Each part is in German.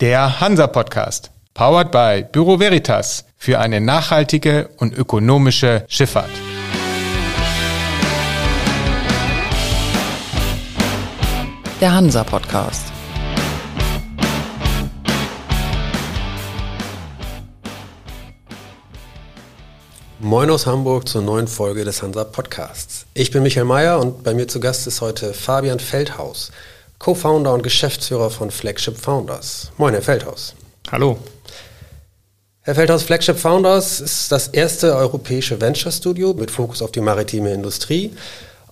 Der Hansa Podcast, powered by Büro Veritas für eine nachhaltige und ökonomische Schifffahrt. Der Hansa Podcast. Moin aus Hamburg zur neuen Folge des Hansa Podcasts. Ich bin Michael Mayer und bei mir zu Gast ist heute Fabian Feldhaus, Co-Founder und Geschäftsführer von Flagship Founders. Moin, Herr Feldhaus. Hallo. Herr Feldhaus, Flagship Founders ist das erste europäische Venture Studio mit Fokus auf die maritime Industrie,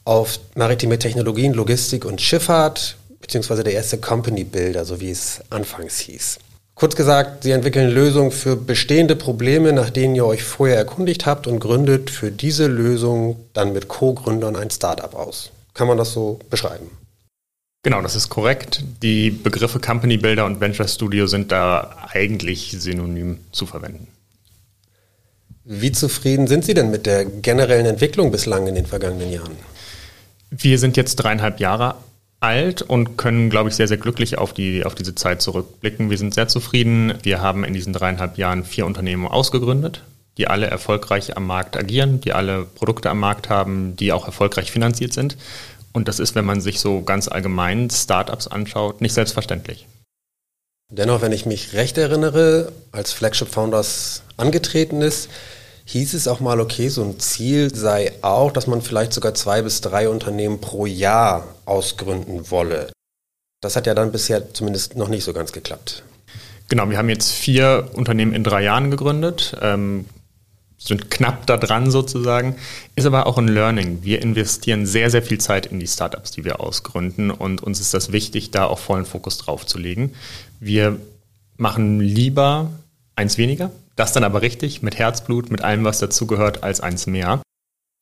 auf maritime Technologien, Logistik und Schifffahrt, beziehungsweise der erste Company Builder, so wie es anfangs hieß. Kurz gesagt, Sie entwickeln Lösungen für bestehende Probleme, nach denen ihr euch vorher erkundigt habt und gründet für diese Lösung dann mit Co-Gründern ein Startup aus. Kann man das so beschreiben? Genau, das ist korrekt. Die Begriffe Company Builder und Venture Studio sind da eigentlich synonym zu verwenden. Wie zufrieden sind Sie denn mit der generellen Entwicklung bislang in den vergangenen Jahren? Wir sind jetzt dreieinhalb Jahre alt und können, glaube ich, sehr, sehr glücklich auf, die, auf diese Zeit zurückblicken. Wir sind sehr zufrieden. Wir haben in diesen dreieinhalb Jahren vier Unternehmen ausgegründet, die alle erfolgreich am Markt agieren, die alle Produkte am Markt haben, die auch erfolgreich finanziert sind. Und das ist, wenn man sich so ganz allgemein Startups anschaut, nicht selbstverständlich. Dennoch, wenn ich mich recht erinnere, als Flagship Founders angetreten ist, hieß es auch mal, okay, so ein Ziel sei auch, dass man vielleicht sogar zwei bis drei Unternehmen pro Jahr ausgründen wolle. Das hat ja dann bisher zumindest noch nicht so ganz geklappt. Genau, wir haben jetzt vier Unternehmen in drei Jahren gegründet, ähm, sind knapp da dran sozusagen, ist aber auch ein Learning. Wir investieren sehr, sehr viel Zeit in die Startups, die wir ausgründen und uns ist das wichtig, da auch vollen Fokus drauf zu legen. Wir machen lieber eins weniger, das dann aber richtig, mit Herzblut, mit allem, was dazugehört, als eins mehr.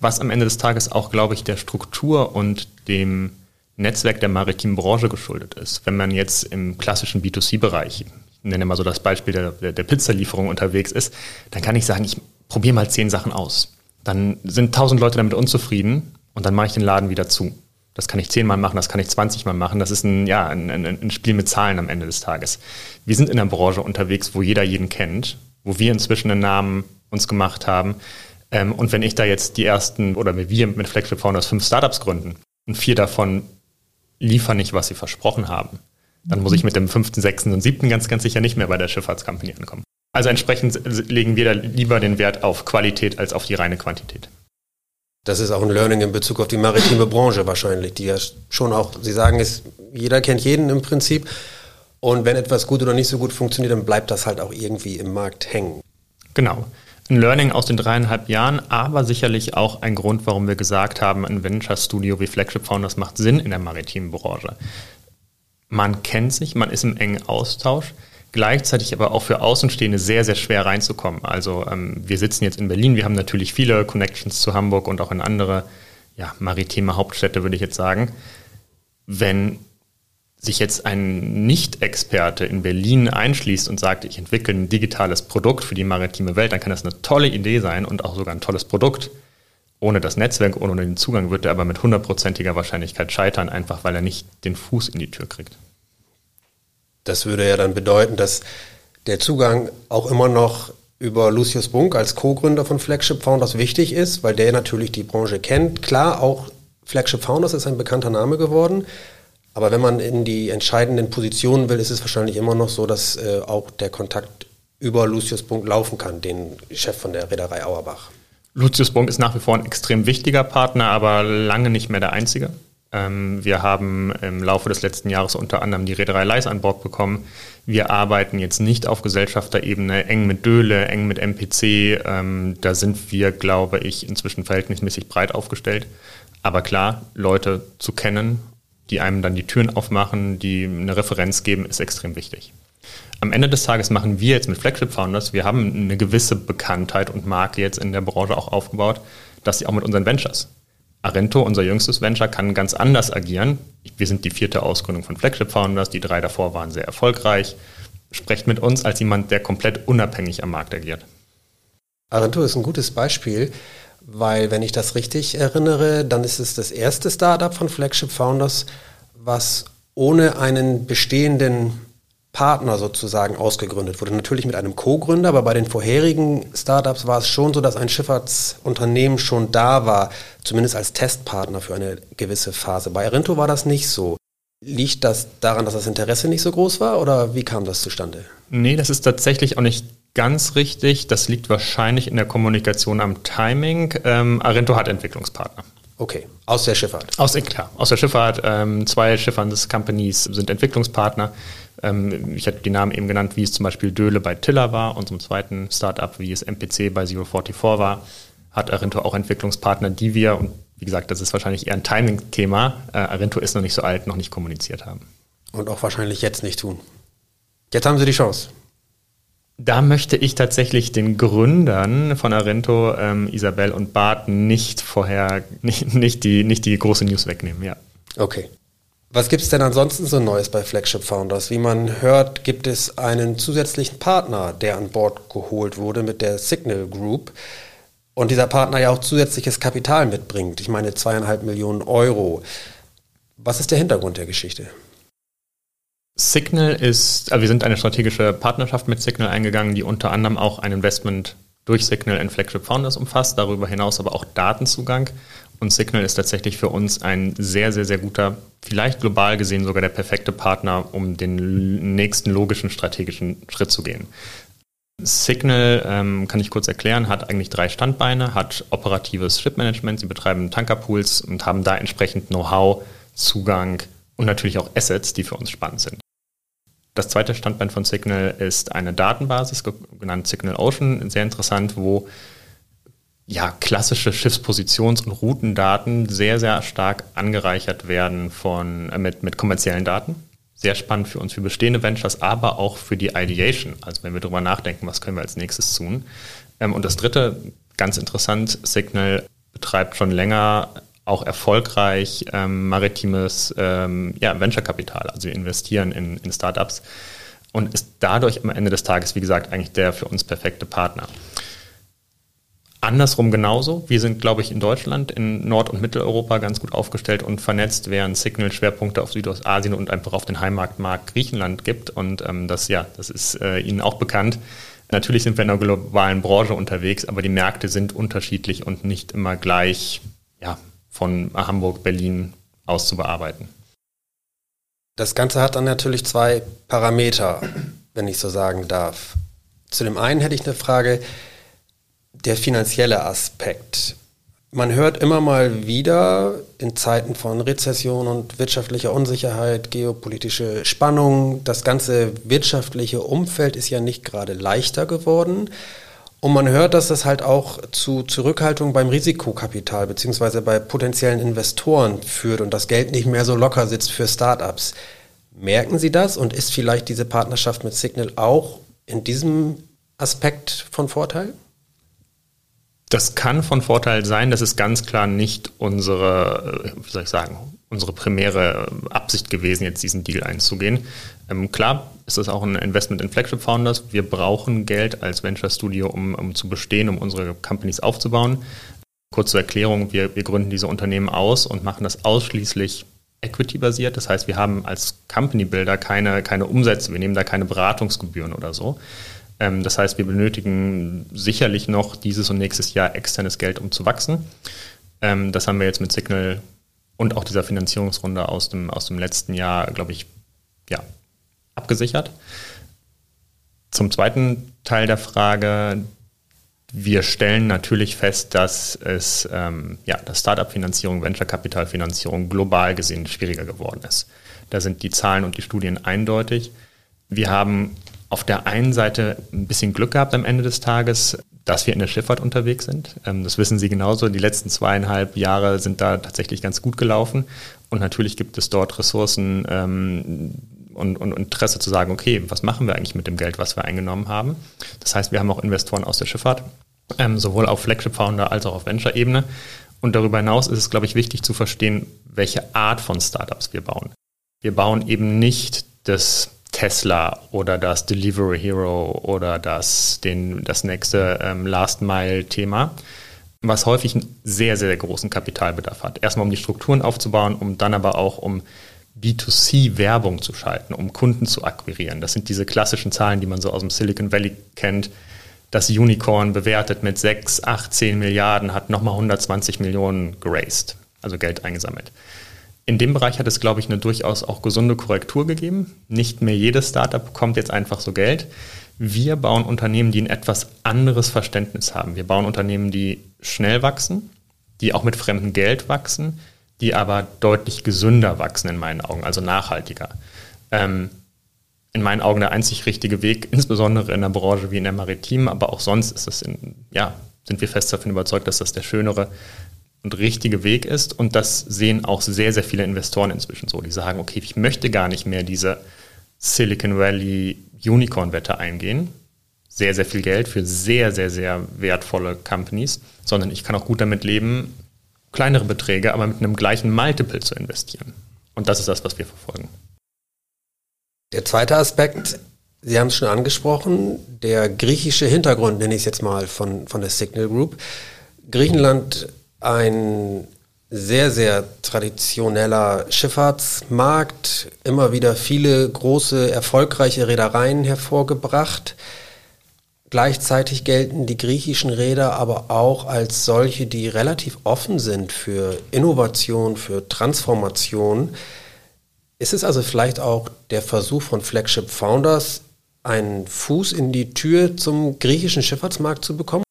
Was am Ende des Tages auch, glaube ich, der Struktur und dem Netzwerk der maritimen Branche geschuldet ist. Wenn man jetzt im klassischen B2C-Bereich, ich nenne mal so das Beispiel der, der, der Pizzalieferung unterwegs ist, dann kann ich sagen, ich probiere mal zehn Sachen aus. Dann sind tausend Leute damit unzufrieden und dann mache ich den Laden wieder zu. Das kann ich zehnmal machen, das kann ich zwanzigmal machen. Das ist ein, ja, ein, ein, ein Spiel mit Zahlen am Ende des Tages. Wir sind in einer Branche unterwegs, wo jeder jeden kennt wo wir inzwischen einen Namen uns gemacht haben. Ähm, und wenn ich da jetzt die ersten oder wir mit Flagship Founders fünf Startups gründen und vier davon liefern nicht, was sie versprochen haben, dann muss ich mit dem fünften, sechsten und siebten ganz, ganz sicher nicht mehr bei der Schifffahrtskompanie ankommen. Also entsprechend legen wir da lieber den Wert auf Qualität als auf die reine Quantität. Das ist auch ein Learning in Bezug auf die maritime Branche wahrscheinlich, die ja schon auch, Sie sagen es, jeder kennt jeden im Prinzip. Und wenn etwas gut oder nicht so gut funktioniert, dann bleibt das halt auch irgendwie im Markt hängen. Genau. Ein Learning aus den dreieinhalb Jahren, aber sicherlich auch ein Grund, warum wir gesagt haben, ein Venture Studio wie Flagship Founders macht Sinn in der maritimen Branche. Man kennt sich, man ist im engen Austausch, gleichzeitig aber auch für Außenstehende sehr, sehr schwer reinzukommen. Also ähm, wir sitzen jetzt in Berlin, wir haben natürlich viele Connections zu Hamburg und auch in andere ja, maritime Hauptstädte, würde ich jetzt sagen. Wenn sich jetzt ein Nicht-Experte in Berlin einschließt und sagt, ich entwickle ein digitales Produkt für die maritime Welt, dann kann das eine tolle Idee sein und auch sogar ein tolles Produkt. Ohne das Netzwerk, ohne den Zugang wird er aber mit hundertprozentiger Wahrscheinlichkeit scheitern, einfach weil er nicht den Fuß in die Tür kriegt. Das würde ja dann bedeuten, dass der Zugang auch immer noch über Lucius Bunk als Co-Gründer von Flagship Founders wichtig ist, weil der natürlich die Branche kennt. Klar, auch Flagship Founders ist ein bekannter Name geworden, aber wenn man in die entscheidenden Positionen will, ist es wahrscheinlich immer noch so, dass äh, auch der Kontakt über Lucius Bunk laufen kann, den Chef von der Reederei Auerbach. Lucius Bunk ist nach wie vor ein extrem wichtiger Partner, aber lange nicht mehr der einzige. Ähm, wir haben im Laufe des letzten Jahres unter anderem die Reederei Leis an Bord bekommen. Wir arbeiten jetzt nicht auf Gesellschafterebene eng mit Döhle, eng mit MPC. Ähm, da sind wir, glaube ich, inzwischen verhältnismäßig breit aufgestellt. Aber klar, Leute zu kennen die einem dann die Türen aufmachen, die eine Referenz geben, ist extrem wichtig. Am Ende des Tages machen wir jetzt mit Flagship Founders, wir haben eine gewisse Bekanntheit und Marke jetzt in der Branche auch aufgebaut, dass sie auch mit unseren Ventures. Arento, unser jüngstes Venture, kann ganz anders agieren. Wir sind die vierte Ausgründung von Flagship Founders, die drei davor waren sehr erfolgreich. Sprecht mit uns als jemand, der komplett unabhängig am Markt agiert. Arento ist ein gutes Beispiel. Weil, wenn ich das richtig erinnere, dann ist es das erste Startup von Flagship Founders, was ohne einen bestehenden Partner sozusagen ausgegründet wurde. Natürlich mit einem Co-Gründer, aber bei den vorherigen Startups war es schon so, dass ein Schifffahrtsunternehmen schon da war, zumindest als Testpartner für eine gewisse Phase. Bei Arinto war das nicht so. Liegt das daran, dass das Interesse nicht so groß war oder wie kam das zustande? Nee, das ist tatsächlich auch nicht ganz richtig. Das liegt wahrscheinlich in der Kommunikation am Timing. Ähm, Arento hat Entwicklungspartner. Okay, aus der Schifffahrt. Aus, klar, aus der Schifffahrt. Ähm, zwei Schifffahrtscompanies sind Entwicklungspartner. Ähm, ich hatte die Namen eben genannt, wie es zum Beispiel Döhle bei Tiller war, unserem zweiten Startup, wie es MPC bei Zero 44 war, hat Arento auch Entwicklungspartner, die wir, und wie gesagt, das ist wahrscheinlich eher ein Timing-Thema, äh, Arento ist noch nicht so alt, noch nicht kommuniziert haben. Und auch wahrscheinlich jetzt nicht tun. Jetzt haben Sie die Chance. Da möchte ich tatsächlich den Gründern von Arento, ähm, Isabel und Bart, nicht vorher, nicht, nicht, die, nicht die große News wegnehmen, ja. Okay. Was gibt es denn ansonsten so Neues bei Flagship Founders? Wie man hört, gibt es einen zusätzlichen Partner, der an Bord geholt wurde mit der Signal Group. Und dieser Partner ja auch zusätzliches Kapital mitbringt. Ich meine zweieinhalb Millionen Euro. Was ist der Hintergrund der Geschichte? Signal ist, also wir sind eine strategische Partnerschaft mit Signal eingegangen, die unter anderem auch ein Investment durch Signal in Flagship Founders umfasst, darüber hinaus aber auch Datenzugang. Und Signal ist tatsächlich für uns ein sehr, sehr, sehr guter, vielleicht global gesehen sogar der perfekte Partner, um den nächsten logischen strategischen Schritt zu gehen. Signal, ähm, kann ich kurz erklären, hat eigentlich drei Standbeine, hat operatives Shipmanagement, sie betreiben Tankerpools und haben da entsprechend Know-how, Zugang und natürlich auch Assets, die für uns spannend sind. Das zweite Standbein von Signal ist eine Datenbasis, genannt Signal Ocean, sehr interessant, wo ja, klassische Schiffspositions- und Routendaten sehr, sehr stark angereichert werden von, äh, mit, mit kommerziellen Daten. Sehr spannend für uns, für bestehende Ventures, aber auch für die Ideation. Also wenn wir darüber nachdenken, was können wir als nächstes tun. Ähm, und das dritte, ganz interessant, Signal betreibt schon länger auch erfolgreich ähm, maritimes ähm, ja, Venture-Kapital. Also wir investieren in, in Startups und ist dadurch am Ende des Tages, wie gesagt, eigentlich der für uns perfekte Partner. Andersrum genauso. Wir sind, glaube ich, in Deutschland, in Nord- und Mitteleuropa ganz gut aufgestellt und vernetzt, während Signal Schwerpunkte auf Südostasien und einfach auf den Heimatmarkt Griechenland gibt. Und ähm, das, ja, das ist äh, Ihnen auch bekannt. Natürlich sind wir in einer globalen Branche unterwegs, aber die Märkte sind unterschiedlich und nicht immer gleich ja, von Hamburg, Berlin aus zu bearbeiten. Das Ganze hat dann natürlich zwei Parameter, wenn ich so sagen darf. Zu dem einen hätte ich eine Frage, der finanzielle Aspekt. Man hört immer mal wieder in Zeiten von Rezession und wirtschaftlicher Unsicherheit, geopolitische Spannungen, das ganze wirtschaftliche Umfeld ist ja nicht gerade leichter geworden. Und man hört, dass das halt auch zu Zurückhaltung beim Risikokapital beziehungsweise bei potenziellen Investoren führt und das Geld nicht mehr so locker sitzt für Startups. Merken Sie das und ist vielleicht diese Partnerschaft mit Signal auch in diesem Aspekt von Vorteil? Das kann von Vorteil sein, das ist ganz klar nicht unsere, wie soll ich sagen, unsere primäre Absicht gewesen, jetzt diesen Deal einzugehen. Ähm, klar ist das auch ein Investment in Flagship Founders. Wir brauchen Geld als Venture Studio, um, um zu bestehen, um unsere Companies aufzubauen. Kurze Erklärung, wir, wir gründen diese Unternehmen aus und machen das ausschließlich equity-basiert. Das heißt, wir haben als Company Builder keine, keine Umsätze, wir nehmen da keine Beratungsgebühren oder so. Ähm, das heißt, wir benötigen sicherlich noch dieses und nächstes Jahr externes Geld, um zu wachsen. Ähm, das haben wir jetzt mit Signal und auch dieser Finanzierungsrunde aus dem, aus dem letzten Jahr, glaube ich, ja, abgesichert. Zum zweiten Teil der Frage, wir stellen natürlich fest, dass es ähm, ja, dass Startup-Finanzierung, Venture-Kapital-Finanzierung global gesehen schwieriger geworden ist. Da sind die Zahlen und die Studien eindeutig. Wir haben auf der einen Seite ein bisschen Glück gehabt am Ende des Tages, dass wir in der Schifffahrt unterwegs sind. Ähm, das wissen Sie genauso. Die letzten zweieinhalb Jahre sind da tatsächlich ganz gut gelaufen. Und natürlich gibt es dort Ressourcen ähm, und, und Interesse zu sagen, okay, was machen wir eigentlich mit dem Geld, was wir eingenommen haben? Das heißt, wir haben auch Investoren aus der Schifffahrt, ähm, sowohl auf Flagship Founder als auch auf Venture-Ebene. Und darüber hinaus ist es, glaube ich, wichtig zu verstehen, welche Art von Startups wir bauen. Wir bauen eben nicht das Tesla oder das Delivery Hero oder das, den, das nächste ähm, Last Mile-Thema, was häufig einen sehr, sehr großen Kapitalbedarf hat. Erstmal um die Strukturen aufzubauen, um dann aber auch um B2C-Werbung zu schalten, um Kunden zu akquirieren. Das sind diese klassischen Zahlen, die man so aus dem Silicon Valley kennt. Das Unicorn bewertet mit 6, 8, 10 Milliarden hat nochmal 120 Millionen geraced, also Geld eingesammelt. In dem Bereich hat es, glaube ich, eine durchaus auch gesunde Korrektur gegeben. Nicht mehr jedes Startup bekommt jetzt einfach so Geld. Wir bauen Unternehmen, die ein etwas anderes Verständnis haben. Wir bauen Unternehmen, die schnell wachsen, die auch mit fremdem Geld wachsen, die aber deutlich gesünder wachsen in meinen Augen, also nachhaltiger. Ähm, in meinen Augen der einzig richtige Weg, insbesondere in einer Branche wie in der Maritimen, aber auch sonst ist es in, ja, sind wir fest davon überzeugt, dass das der schönere und richtige Weg ist. Und das sehen auch sehr, sehr viele Investoren inzwischen so. Die sagen, okay, ich möchte gar nicht mehr diese Silicon Valley Unicorn-Wette eingehen. Sehr, sehr viel Geld für sehr, sehr, sehr wertvolle Companies, sondern ich kann auch gut damit leben, kleinere Beträge, aber mit einem gleichen Multiple zu investieren. Und das ist das, was wir verfolgen. Der zweite Aspekt, Sie haben es schon angesprochen, der griechische Hintergrund, nenne ich es jetzt mal, von, von der Signal Group. Griechenland ein sehr, sehr traditioneller Schifffahrtsmarkt, immer wieder viele große, erfolgreiche Reedereien hervorgebracht. Gleichzeitig gelten die griechischen Räder aber auch als solche, die relativ offen sind für Innovation, für Transformation. Ist es also vielleicht auch der Versuch von Flagship Founders, einen Fuß in die Tür zum griechischen Schifffahrtsmarkt zu bekommen?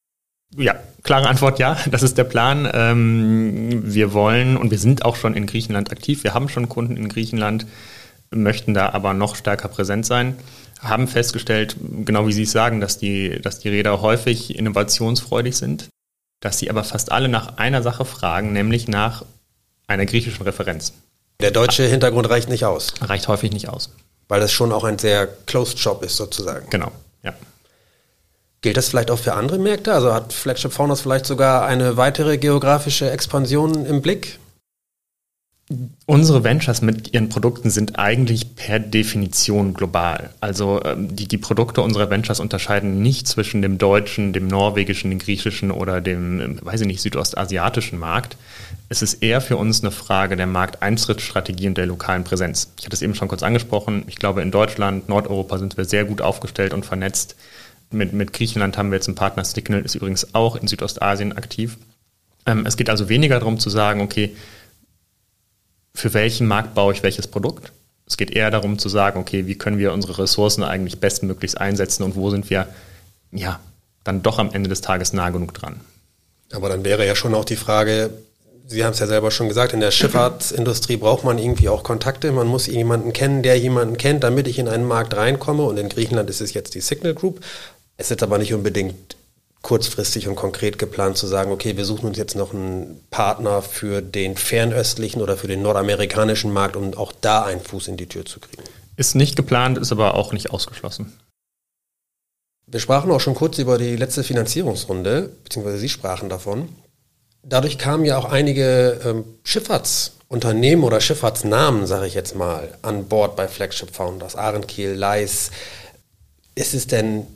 Ja, klare Antwort ja, das ist der Plan. Ähm, wir wollen und wir sind auch schon in Griechenland aktiv. Wir haben schon Kunden in Griechenland, möchten da aber noch stärker präsent sein haben festgestellt, genau wie Sie es sagen, dass die, dass die Räder häufig innovationsfreudig sind, dass sie aber fast alle nach einer Sache fragen, nämlich nach einer griechischen Referenz. Der deutsche Hintergrund reicht nicht aus. Reicht häufig nicht aus. Weil das schon auch ein sehr closed Shop ist, sozusagen. Genau, ja. Gilt das vielleicht auch für andere Märkte? Also hat Flagship Founders vielleicht sogar eine weitere geografische Expansion im Blick? Unsere Ventures mit ihren Produkten sind eigentlich per Definition global. Also ähm, die, die Produkte unserer Ventures unterscheiden nicht zwischen dem deutschen, dem norwegischen, dem griechischen oder dem, ähm, weiß ich nicht, südostasiatischen Markt. Es ist eher für uns eine Frage der Markteintrittsstrategie und der lokalen Präsenz. Ich hatte es eben schon kurz angesprochen. Ich glaube, in Deutschland, Nordeuropa sind wir sehr gut aufgestellt und vernetzt. Mit, mit Griechenland haben wir jetzt einen Partner, Signal ist übrigens auch in Südostasien aktiv. Ähm, es geht also weniger darum zu sagen, okay, für welchen Markt baue ich welches Produkt. Es geht eher darum zu sagen, okay, wie können wir unsere Ressourcen eigentlich bestmöglichst einsetzen und wo sind wir, ja, dann doch am Ende des Tages nah genug dran. Aber dann wäre ja schon auch die Frage, Sie haben es ja selber schon gesagt, in der Schifffahrtsindustrie braucht man irgendwie auch Kontakte. Man muss jemanden kennen, der jemanden kennt, damit ich in einen Markt reinkomme. Und in Griechenland ist es jetzt die Signal Group. Es ist aber nicht unbedingt kurzfristig und konkret geplant zu sagen, okay, wir suchen uns jetzt noch einen Partner für den fernöstlichen oder für den nordamerikanischen Markt, um auch da einen Fuß in die Tür zu kriegen? Ist nicht geplant, ist aber auch nicht ausgeschlossen. Wir sprachen auch schon kurz über die letzte Finanzierungsrunde, beziehungsweise Sie sprachen davon. Dadurch kamen ja auch einige ähm, Schifffahrtsunternehmen oder Schifffahrtsnamen, sage ich jetzt mal, an Bord bei Flagship Founders, Ahrenkiel, Leis. Ist es denn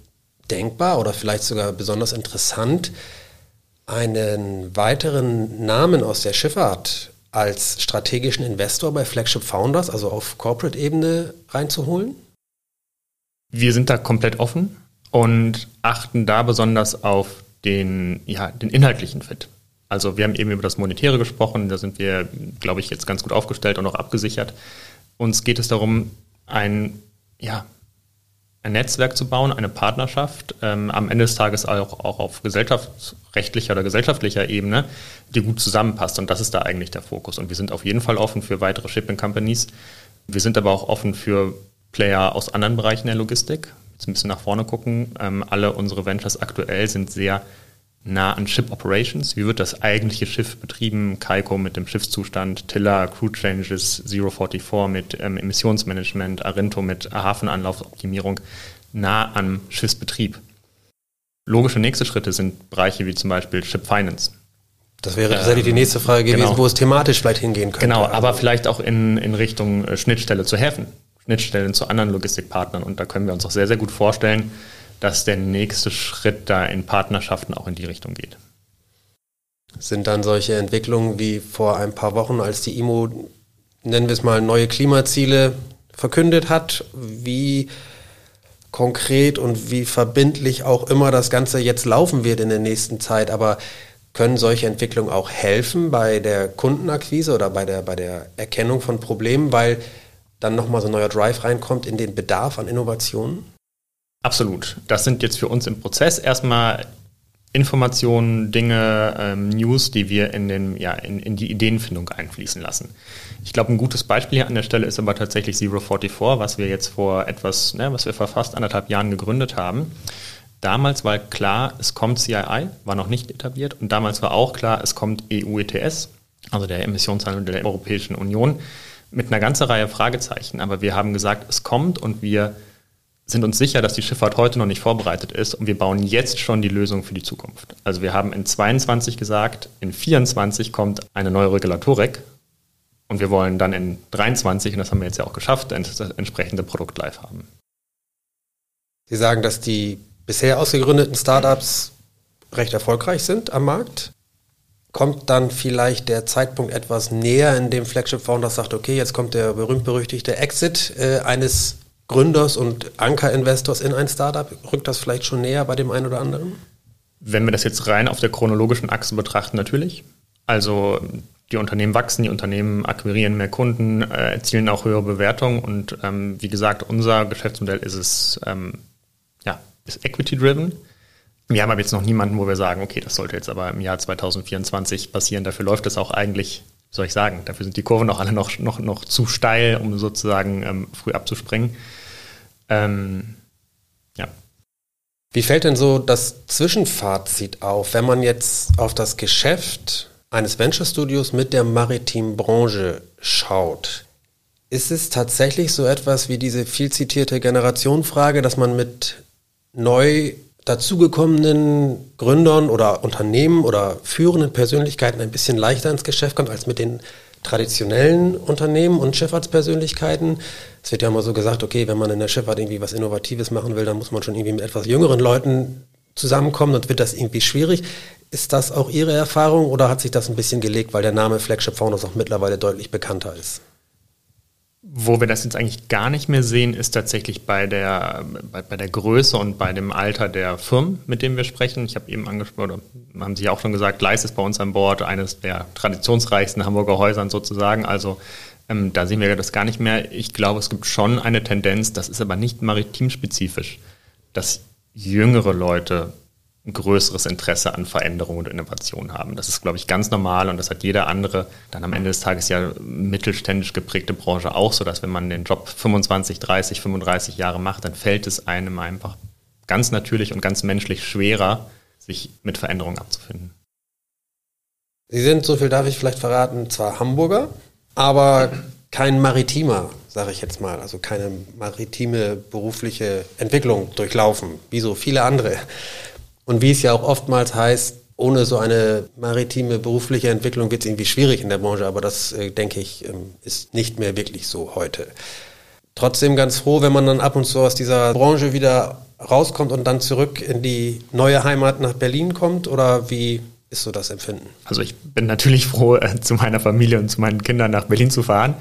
denkbar oder vielleicht sogar besonders interessant, einen weiteren Namen aus der Schifffahrt als strategischen Investor bei Flagship Founders, also auf Corporate-Ebene, reinzuholen? Wir sind da komplett offen und achten da besonders auf den, ja, den inhaltlichen Fit. Also wir haben eben über das Monetäre gesprochen, da sind wir, glaube ich, jetzt ganz gut aufgestellt und auch abgesichert. Uns geht es darum, ein ja, ein Netzwerk zu bauen, eine Partnerschaft, ähm, am Ende des Tages auch, auch auf gesellschaftsrechtlicher oder gesellschaftlicher Ebene, die gut zusammenpasst. Und das ist da eigentlich der Fokus. Und wir sind auf jeden Fall offen für weitere Shipping Companies. Wir sind aber auch offen für Player aus anderen Bereichen der Logistik. Jetzt ein bisschen nach vorne gucken. Ähm, alle unsere Ventures aktuell sind sehr nah an Ship Operations. Wie wird das eigentliche Schiff betrieben? Kaiko mit dem Schiffszustand, Tiller, Crew Changes, 044 mit ähm, Emissionsmanagement, Arento mit Hafenanlaufoptimierung nah am Schiffsbetrieb. Logische nächste Schritte sind Bereiche wie zum Beispiel Ship Finance. Das wäre tatsächlich ähm, die nächste Frage gewesen, genau. wo es thematisch vielleicht hingehen könnte. Genau, aber vielleicht auch in, in Richtung äh, Schnittstelle zu Häfen, Schnittstellen zu anderen Logistikpartnern. Und da können wir uns auch sehr, sehr gut vorstellen, dass der nächste Schritt da in Partnerschaften auch in die Richtung geht. Sind dann solche Entwicklungen wie vor ein paar Wochen, als die IMO nennen wir es mal, neue Klimaziele verkündet hat, wie konkret und wie verbindlich auch immer das Ganze jetzt laufen wird in der nächsten Zeit. Aber können solche Entwicklungen auch helfen bei der Kundenakquise oder bei der, bei der Erkennung von Problemen, weil dann nochmal so ein neuer Drive reinkommt in den Bedarf an Innovationen? Absolut. Das sind jetzt für uns im Prozess erstmal Informationen, Dinge, ähm, News, die wir in, den, ja, in, in die Ideenfindung einfließen lassen. Ich glaube, ein gutes Beispiel hier an der Stelle ist aber tatsächlich Zero 44, was wir jetzt vor etwas, ne, was wir vor fast anderthalb Jahren gegründet haben. Damals war klar, es kommt CII, war noch nicht etabliert, und damals war auch klar, es kommt EU ETS, also der Emissionshandel der Europäischen Union, mit einer ganzen Reihe Fragezeichen. Aber wir haben gesagt, es kommt und wir sind uns sicher, dass die Schifffahrt heute noch nicht vorbereitet ist und wir bauen jetzt schon die Lösung für die Zukunft. Also wir haben in 22 gesagt, in 24 kommt eine neue Regulatorik und wir wollen dann in 23, und das haben wir jetzt ja auch geschafft, das entsprechende Produkt live haben. Sie sagen, dass die bisher ausgegründeten Startups recht erfolgreich sind am Markt. Kommt dann vielleicht der Zeitpunkt etwas näher, in dem Flagship Founder sagt, okay, jetzt kommt der berühmt-berüchtigte Exit äh, eines Gründers und Anker-Investors in ein Startup? Rückt das vielleicht schon näher bei dem einen oder anderen? Wenn wir das jetzt rein auf der chronologischen Achse betrachten, natürlich. Also die Unternehmen wachsen, die Unternehmen akquirieren mehr Kunden, äh, erzielen auch höhere Bewertungen und ähm, wie gesagt, unser Geschäftsmodell ist es, ähm, ja, ist equity-driven. Wir haben aber jetzt noch niemanden, wo wir sagen, okay, das sollte jetzt aber im Jahr 2024 passieren. Dafür läuft es auch eigentlich, soll ich sagen, dafür sind die Kurven auch alle noch, noch, noch zu steil, um sozusagen ähm, früh abzuspringen. Ähm, ja. Wie fällt denn so das Zwischenfazit auf, wenn man jetzt auf das Geschäft eines Venture Studios mit der maritimen Branche schaut? Ist es tatsächlich so etwas wie diese viel zitierte Generationenfrage, dass man mit neu dazugekommenen Gründern oder Unternehmen oder führenden Persönlichkeiten ein bisschen leichter ins Geschäft kommt als mit den traditionellen Unternehmen und Schifffahrtspersönlichkeiten. Es wird ja immer so gesagt, okay, wenn man in der Schifffahrt irgendwie was Innovatives machen will, dann muss man schon irgendwie mit etwas jüngeren Leuten zusammenkommen, dann wird das irgendwie schwierig. Ist das auch Ihre Erfahrung oder hat sich das ein bisschen gelegt, weil der Name Flagship Founders auch mittlerweile deutlich bekannter ist? Wo wir das jetzt eigentlich gar nicht mehr sehen, ist tatsächlich bei der, bei, bei der Größe und bei dem Alter der Firmen, mit denen wir sprechen. Ich habe eben angesprochen, oder haben Sie ja auch schon gesagt, Leis ist bei uns an Bord, eines der traditionsreichsten Hamburger Häusern sozusagen. Also ähm, da sehen wir das gar nicht mehr. Ich glaube, es gibt schon eine Tendenz, das ist aber nicht maritimspezifisch, dass jüngere Leute ein größeres Interesse an Veränderung und Innovation haben. Das ist, glaube ich, ganz normal und das hat jeder andere, dann am Ende des Tages ja mittelständisch geprägte Branche auch so, dass wenn man den Job 25, 30, 35 Jahre macht, dann fällt es einem einfach ganz natürlich und ganz menschlich schwerer, sich mit Veränderungen abzufinden. Sie sind, so viel darf ich vielleicht verraten, zwar Hamburger, aber kein Maritimer, sage ich jetzt mal, also keine maritime berufliche Entwicklung durchlaufen, wie so viele andere. Und wie es ja auch oftmals heißt, ohne so eine maritime berufliche Entwicklung wird es irgendwie schwierig in der Branche, aber das, äh, denke ich, ähm, ist nicht mehr wirklich so heute. Trotzdem ganz froh, wenn man dann ab und zu aus dieser Branche wieder rauskommt und dann zurück in die neue Heimat nach Berlin kommt oder wie ist so das Empfinden? Also ich bin natürlich froh, äh, zu meiner Familie und zu meinen Kindern nach Berlin zu fahren.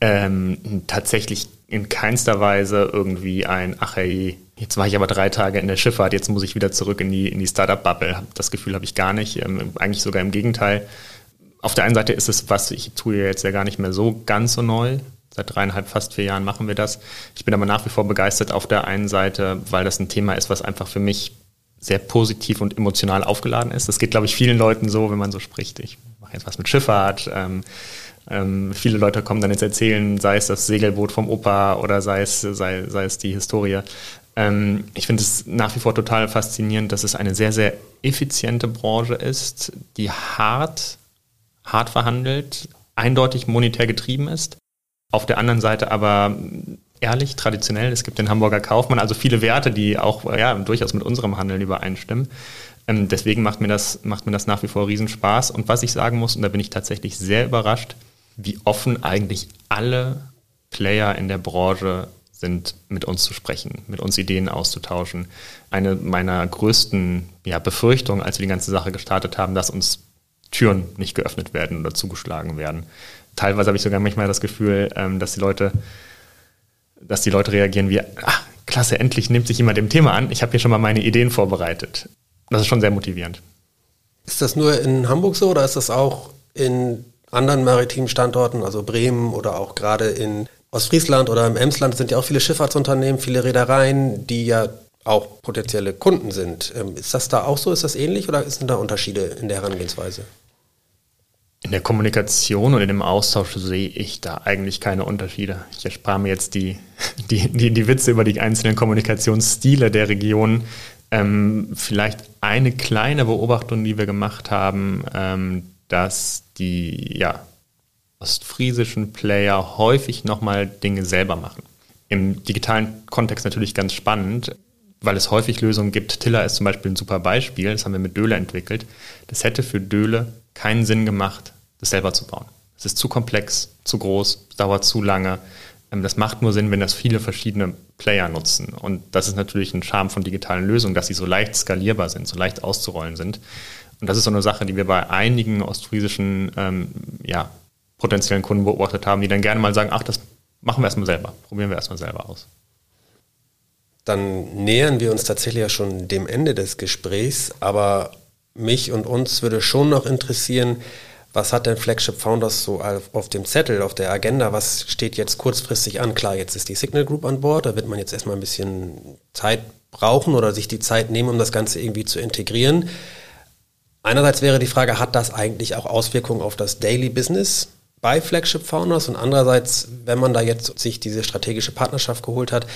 Ähm, tatsächlich in keinster Weise irgendwie ein, ach hey, Jetzt war ich aber drei Tage in der Schifffahrt, jetzt muss ich wieder zurück in die, in die Startup-Bubble. Das Gefühl habe ich gar nicht. Ähm, eigentlich sogar im Gegenteil. Auf der einen Seite ist es, was ich tue jetzt ja gar nicht mehr so ganz so neu. Seit dreieinhalb, fast vier Jahren machen wir das. Ich bin aber nach wie vor begeistert auf der einen Seite, weil das ein Thema ist, was einfach für mich sehr positiv und emotional aufgeladen ist. Das geht, glaube ich, vielen Leuten so, wenn man so spricht. Ich mache jetzt was mit Schifffahrt. Ähm, ähm, viele Leute kommen dann jetzt erzählen, sei es das Segelboot vom Opa oder sei es, sei, sei es die Historie. Ähm, ich finde es nach wie vor total faszinierend, dass es eine sehr, sehr effiziente Branche ist, die hart, hart verhandelt, eindeutig monetär getrieben ist. Auf der anderen Seite aber ehrlich, traditionell. Es gibt den Hamburger Kaufmann, also viele Werte, die auch ja, durchaus mit unserem Handeln übereinstimmen. Ähm, deswegen macht mir, das, macht mir das nach wie vor Riesenspaß. Und was ich sagen muss, und da bin ich tatsächlich sehr überrascht, wie offen eigentlich alle Player in der Branche sind, mit uns zu sprechen, mit uns Ideen auszutauschen. Eine meiner größten ja, Befürchtungen, als wir die ganze Sache gestartet haben, dass uns Türen nicht geöffnet werden oder zugeschlagen werden. Teilweise habe ich sogar manchmal das Gefühl, ähm, dass die Leute, dass die Leute reagieren wie, ach, klasse, endlich nimmt sich jemand dem Thema an. Ich habe hier schon mal meine Ideen vorbereitet. Das ist schon sehr motivierend. Ist das nur in Hamburg so oder ist das auch in anderen maritimen Standorten, also Bremen oder auch gerade in Ostfriesland oder im Emsland sind ja auch viele Schifffahrtsunternehmen, viele Reedereien, die ja auch potenzielle Kunden sind. Ähm, ist das da auch so? Ist das ähnlich oder sind da Unterschiede in der Herangehensweise? In der Kommunikation und in dem Austausch sehe ich da eigentlich keine Unterschiede. Ich erspare mir jetzt die, die, die, die Witze über die einzelnen Kommunikationsstile der Region. Ähm, vielleicht eine kleine Beobachtung, die wir gemacht haben, ähm, dass die ja, ostfriesischen Player häufig nochmal Dinge selber machen. Im digitalen Kontext natürlich ganz spannend, weil es häufig Lösungen gibt. Tiller ist zum Beispiel ein super Beispiel, das haben wir mit Döle entwickelt. Das hätte für Döle keinen Sinn gemacht, das selber zu bauen. Es ist zu komplex, zu groß, dauert zu lange. Ähm, das macht nur Sinn, wenn das viele verschiedene Player nutzen. Und das ist natürlich ein Charme von digitalen Lösungen, dass sie so leicht skalierbar sind, so leicht auszurollen sind. Und das ist so eine Sache, die wir bei einigen ostfriesischen ähm, ja, potenziellen Kunden beobachtet haben, die dann gerne mal sagen, ach, das machen wir erstmal selber, probieren wir erstmal selber aus. Dann nähern wir uns tatsächlich ja schon dem Ende des Gesprächs, aber mich und uns würde schon noch interessieren, was hat denn Flagship Founders so auf dem Zettel, auf der Agenda? Was steht jetzt kurzfristig an? Klar, jetzt ist die Signal Group an Bord, da wird man jetzt erstmal ein bisschen Zeit brauchen oder sich die Zeit nehmen, um das Ganze irgendwie zu integrieren. Einerseits wäre die Frage, hat das eigentlich auch Auswirkungen auf das Daily Business bei Flagship Founders? Und andererseits, wenn man da jetzt sich diese strategische Partnerschaft geholt hat,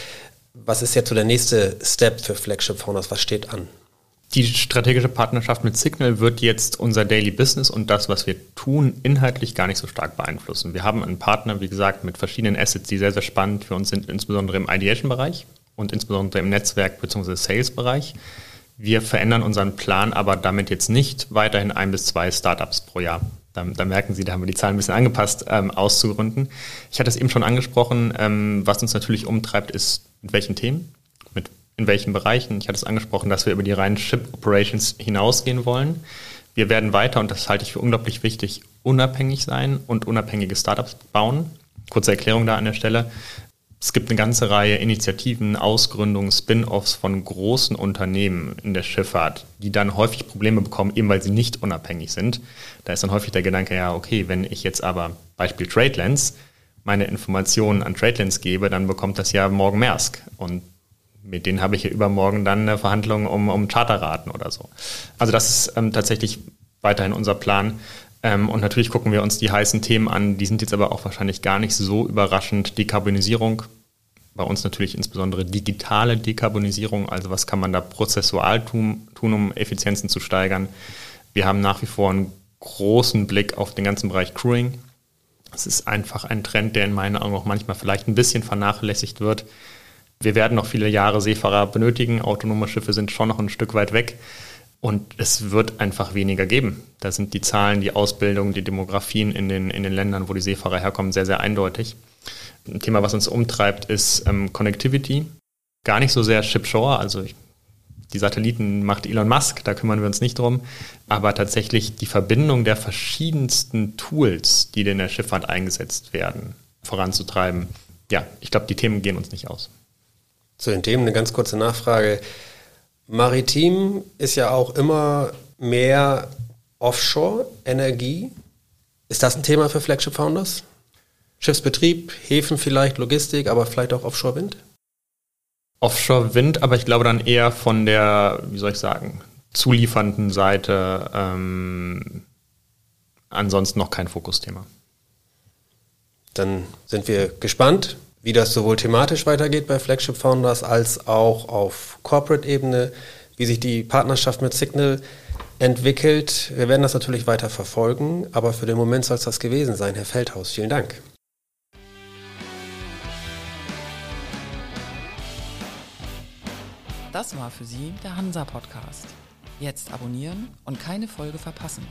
was ist jetzt so der nächste Step für Flagship Founders? Was steht an? Die strategische Partnerschaft mit Signal wird jetzt unser Daily Business und das, was wir tun, inhaltlich gar nicht so stark beeinflussen. Wir haben einen Partner, wie gesagt, mit verschiedenen Assets, die sehr, sehr spannend für uns sind, insbesondere im Ideation-Bereich und insbesondere im Netzwerk- bzw. Sales-Bereich. Wir verändern unseren Plan aber damit jetzt nicht weiterhin ein bis zwei Startups pro Jahr. Da, da merken Sie, da haben wir die Zahlen ein bisschen angepasst, ähm, auszugründen. Ich hatte es eben schon angesprochen, ähm, was uns natürlich umtreibt, ist mit welchen Themen, mit in welchen Bereichen. Ich hatte es angesprochen, dass wir über die reinen Ship Operations hinausgehen wollen. Wir werden weiter, und das halte ich für unglaublich wichtig, unabhängig sein und unabhängige Startups bauen. Kurze Erklärung da an der Stelle. Es gibt eine ganze Reihe Initiativen, Ausgründungen, Spin-offs von großen Unternehmen in der Schifffahrt, die dann häufig Probleme bekommen, eben weil sie nicht unabhängig sind. Da ist dann häufig der Gedanke, ja, okay, wenn ich jetzt aber Beispiel TradeLens meine Informationen an TradeLens gebe, dann bekommt das ja morgen Maersk. Und mit denen habe ich ja übermorgen dann eine Verhandlung um, um Charterraten oder so. Also das ist ähm, tatsächlich weiterhin unser Plan, ähm, und natürlich gucken wir uns die heißen Themen an. Die sind jetzt aber auch wahrscheinlich gar nicht so überraschend. Dekarbonisierung, bei uns natürlich insbesondere digitale Dekarbonisierung. Also was kann man da prozessual tun, tun, um Effizienzen zu steigern? Wir haben nach wie vor einen großen Blick auf den ganzen Bereich Crewing. Es ist einfach ein Trend, der in meinen Augen auch manchmal vielleicht ein bisschen vernachlässigt wird. Wir werden noch viele Jahre Seefahrer benötigen. Autonome Schiffe sind schon noch ein Stück weit weg. Und es wird einfach weniger geben. Da sind die Zahlen, die Ausbildung, die Demografien in den, in den Ländern, wo die Seefahrer herkommen, sehr, sehr eindeutig. Ein Thema, was uns umtreibt, ist ähm, Connectivity. Gar nicht so sehr Shipshore, also ich, die Satelliten macht Elon Musk, da kümmern wir uns nicht drum, aber tatsächlich die Verbindung der verschiedensten Tools, die in der Schifffahrt eingesetzt werden, voranzutreiben. Ja, ich glaube, die Themen gehen uns nicht aus. Zu den Themen eine ganz kurze Nachfrage. Maritim ist ja auch immer mehr Offshore-Energie. Ist das ein Thema für Flagship Founders? Schiffsbetrieb, Häfen vielleicht, Logistik, aber vielleicht auch Offshore-Wind? Offshore-Wind, aber ich glaube dann eher von der, wie soll ich sagen, zuliefernden Seite. Ähm, ansonsten noch kein Fokusthema. Dann sind wir gespannt, wie das sowohl thematisch weitergeht bei Flagship Founders als auch auf Corporate-Ebene, wie sich die Partnerschaft mit Signal entwickelt. Wir werden das natürlich weiter verfolgen, aber für den Moment soll es das gewesen sein. Herr Feldhaus, vielen Dank. Das war für Sie der Hansa-Podcast. Jetzt abonnieren und keine Folge verpassen.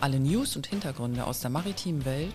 Alle News und Hintergründe aus der maritimen Welt